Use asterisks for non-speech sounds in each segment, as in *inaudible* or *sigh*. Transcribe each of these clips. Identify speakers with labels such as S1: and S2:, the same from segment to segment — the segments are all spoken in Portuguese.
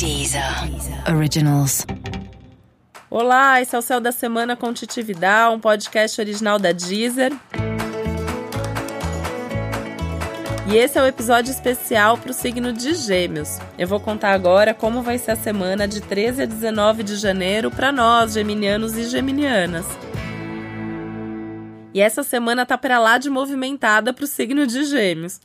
S1: Deezer Originals.
S2: Olá, esse é o Céu da Semana com Titi Vidal, um podcast original da Deezer. E esse é o episódio especial para o signo de Gêmeos. Eu vou contar agora como vai ser a semana de 13 a 19 de janeiro para nós, geminianos e geminianas. E essa semana tá para lá de movimentada para o signo de Gêmeos.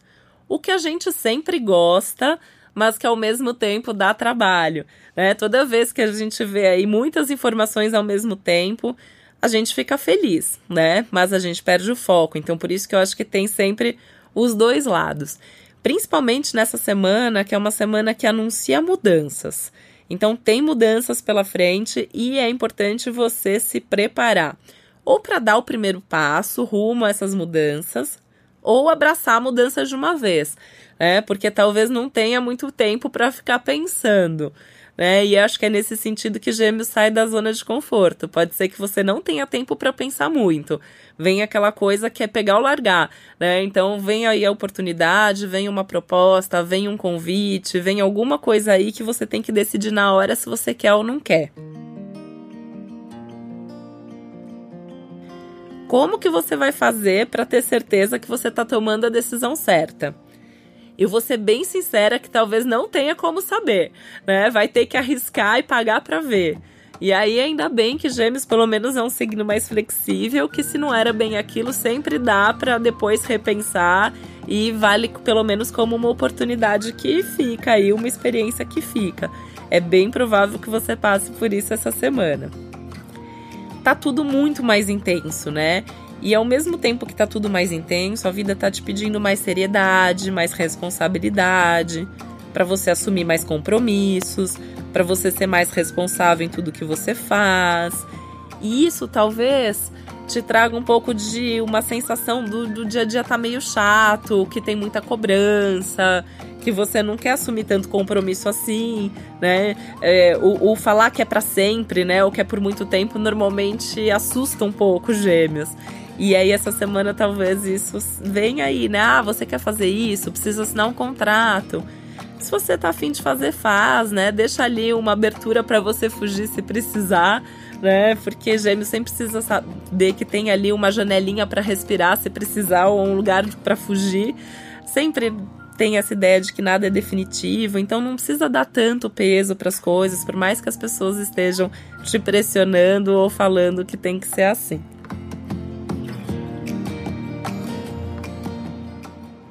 S2: O que a gente sempre gosta, mas que ao mesmo tempo dá trabalho. Né? Toda vez que a gente vê aí muitas informações ao mesmo tempo, a gente fica feliz, né? Mas a gente perde o foco. Então, por isso que eu acho que tem sempre os dois lados. Principalmente nessa semana, que é uma semana que anuncia mudanças. Então, tem mudanças pela frente e é importante você se preparar. Ou para dar o primeiro passo rumo a essas mudanças, ou abraçar a mudança de uma vez né? Porque talvez não tenha muito tempo para ficar pensando. Né? E acho que é nesse sentido que Gêmeos sai da zona de conforto. Pode ser que você não tenha tempo para pensar muito. Vem aquela coisa que é pegar ou largar, né? Então vem aí a oportunidade, vem uma proposta, vem um convite, vem alguma coisa aí que você tem que decidir na hora se você quer ou não quer. Como que você vai fazer para ter certeza que você está tomando a decisão certa? Eu vou ser bem sincera que talvez não tenha como saber, né? Vai ter que arriscar e pagar para ver. E aí, ainda bem que Gêmeos, pelo menos, é um signo mais flexível, que se não era bem aquilo, sempre dá para depois repensar e vale pelo menos como uma oportunidade que fica aí, uma experiência que fica. É bem provável que você passe por isso essa semana. Tá tudo muito mais intenso, né? E ao mesmo tempo que tá tudo mais intenso, a vida tá te pedindo mais seriedade, mais responsabilidade, para você assumir mais compromissos, para você ser mais responsável em tudo que você faz. E isso talvez te traga um pouco de uma sensação do, do dia a dia tá meio chato, que tem muita cobrança, que você não quer assumir tanto compromisso assim, né? É, o, o, falar que é para sempre, né? Ou que é por muito tempo, normalmente assusta um pouco os gêmeos. E aí, essa semana, talvez isso venha aí, né? Ah, você quer fazer isso? Precisa assinar um contrato. Se você tá afim de fazer, faz, né? Deixa ali uma abertura para você fugir se precisar, né? Porque gêmeo sempre precisa saber que tem ali uma janelinha para respirar se precisar ou um lugar para fugir. Sempre tem essa ideia de que nada é definitivo, então não precisa dar tanto peso para as coisas, por mais que as pessoas estejam te pressionando ou falando que tem que ser assim.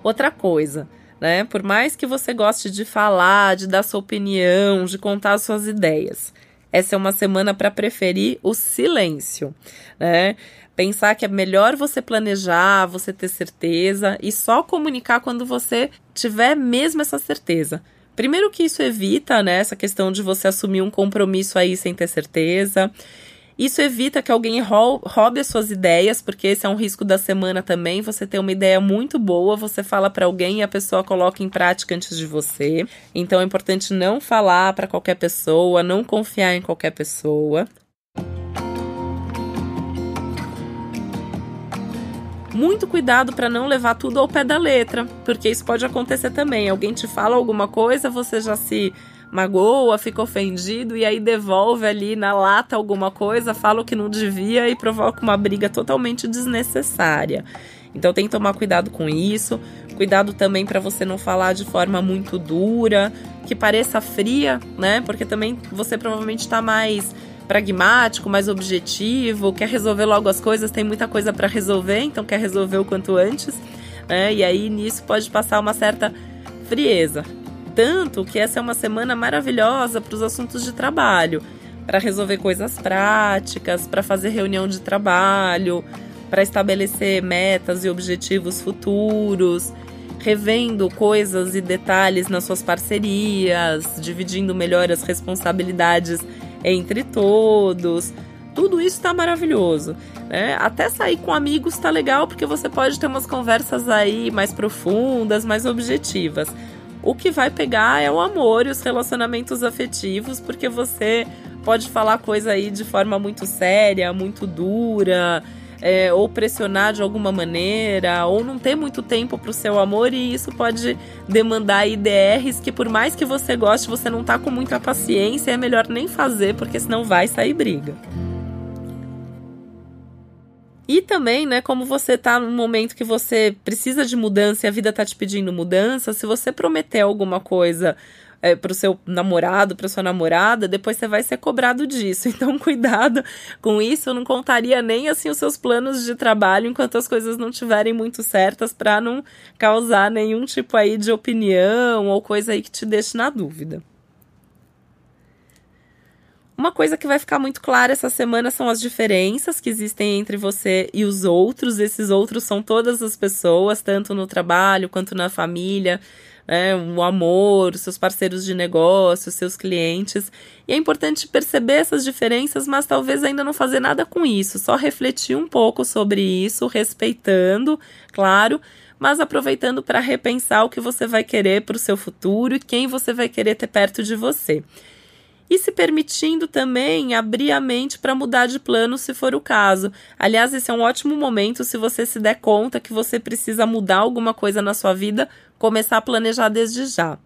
S2: Outra coisa, né? Por mais que você goste de falar, de dar sua opinião, de contar suas ideias, essa é uma semana para preferir o silêncio, né? Pensar que é melhor você planejar, você ter certeza e só comunicar quando você tiver mesmo essa certeza. Primeiro que isso evita, né, essa questão de você assumir um compromisso aí sem ter certeza. Isso evita que alguém roube as suas ideias, porque esse é um risco da semana também. Você tem uma ideia muito boa, você fala para alguém e a pessoa coloca em prática antes de você. Então é importante não falar para qualquer pessoa, não confiar em qualquer pessoa. Muito cuidado para não levar tudo ao pé da letra, porque isso pode acontecer também. Alguém te fala alguma coisa, você já se magoa, fica ofendido e aí devolve ali na lata alguma coisa, fala o que não devia e provoca uma briga totalmente desnecessária. Então tem que tomar cuidado com isso. Cuidado também para você não falar de forma muito dura, que pareça fria, né? Porque também você provavelmente está mais pragmático, mais objetivo, quer resolver logo as coisas, tem muita coisa para resolver, então quer resolver o quanto antes, né? E aí nisso pode passar uma certa frieza. Tanto que essa é uma semana maravilhosa para os assuntos de trabalho, para resolver coisas práticas, para fazer reunião de trabalho, para estabelecer metas e objetivos futuros, revendo coisas e detalhes nas suas parcerias, dividindo melhor as responsabilidades entre todos. Tudo isso está maravilhoso. Né? Até sair com amigos está legal porque você pode ter umas conversas aí mais profundas, mais objetivas. O que vai pegar é o amor e os relacionamentos afetivos, porque você pode falar coisa aí de forma muito séria, muito dura, é, ou pressionar de alguma maneira, ou não ter muito tempo para o seu amor, e isso pode demandar IDRs que, por mais que você goste, você não tá com muita paciência, é melhor nem fazer, porque senão vai sair briga. E também, né, como você tá num momento que você precisa de mudança e a vida tá te pedindo mudança, se você prometer alguma coisa é, pro seu namorado, pra sua namorada, depois você vai ser cobrado disso. *laughs* Então, cuidado com isso. Eu não contaria nem assim os seus planos de trabalho enquanto as coisas não estiverem muito certas para não causar nenhum tipo aí de opinião ou coisa aí que te deixe na dúvida. Uma coisa que vai ficar muito clara essa semana são as diferenças que existem entre você e os outros. Esses outros são todas as pessoas, tanto no trabalho quanto na família, né? o amor, seus parceiros de negócio, seus clientes. E é importante perceber essas diferenças, mas talvez ainda não fazer nada com isso, só refletir um pouco sobre isso, respeitando, claro, mas aproveitando para repensar o que você vai querer para o seu futuro e quem você vai querer ter perto de você e se permitindo também abrir a mente para mudar de plano se for o caso. Aliás, esse é um ótimo momento se você se der conta que você precisa mudar alguma coisa na sua vida, começar a planejar desde já.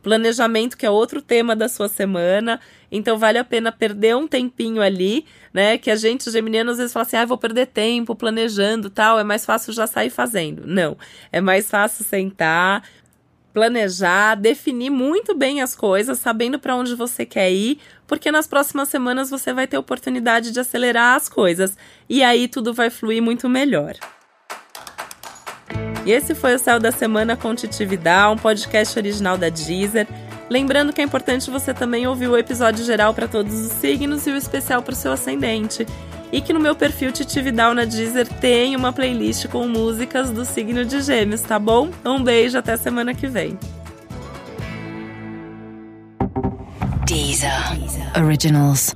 S2: Planejamento, que é outro tema da sua semana, então vale a pena perder um tempinho ali, né? Que a gente, geminiano, às vezes fala assim: ah, vou perder tempo planejando tal, é mais fácil já sair fazendo. Não, é mais fácil sentar, planejar, definir muito bem as coisas, sabendo para onde você quer ir, porque nas próximas semanas você vai ter oportunidade de acelerar as coisas e aí tudo vai fluir muito melhor. E esse foi o Céu da Semana com Titividade, um podcast original da Deezer. Lembrando que é importante você também ouvir o episódio geral para todos os signos e o especial para o seu ascendente e que no meu perfil Titividal na Deezer tem uma playlist com músicas do signo de Gêmeos, tá bom? Um beijo, até semana que vem.
S1: Deezer. Originals.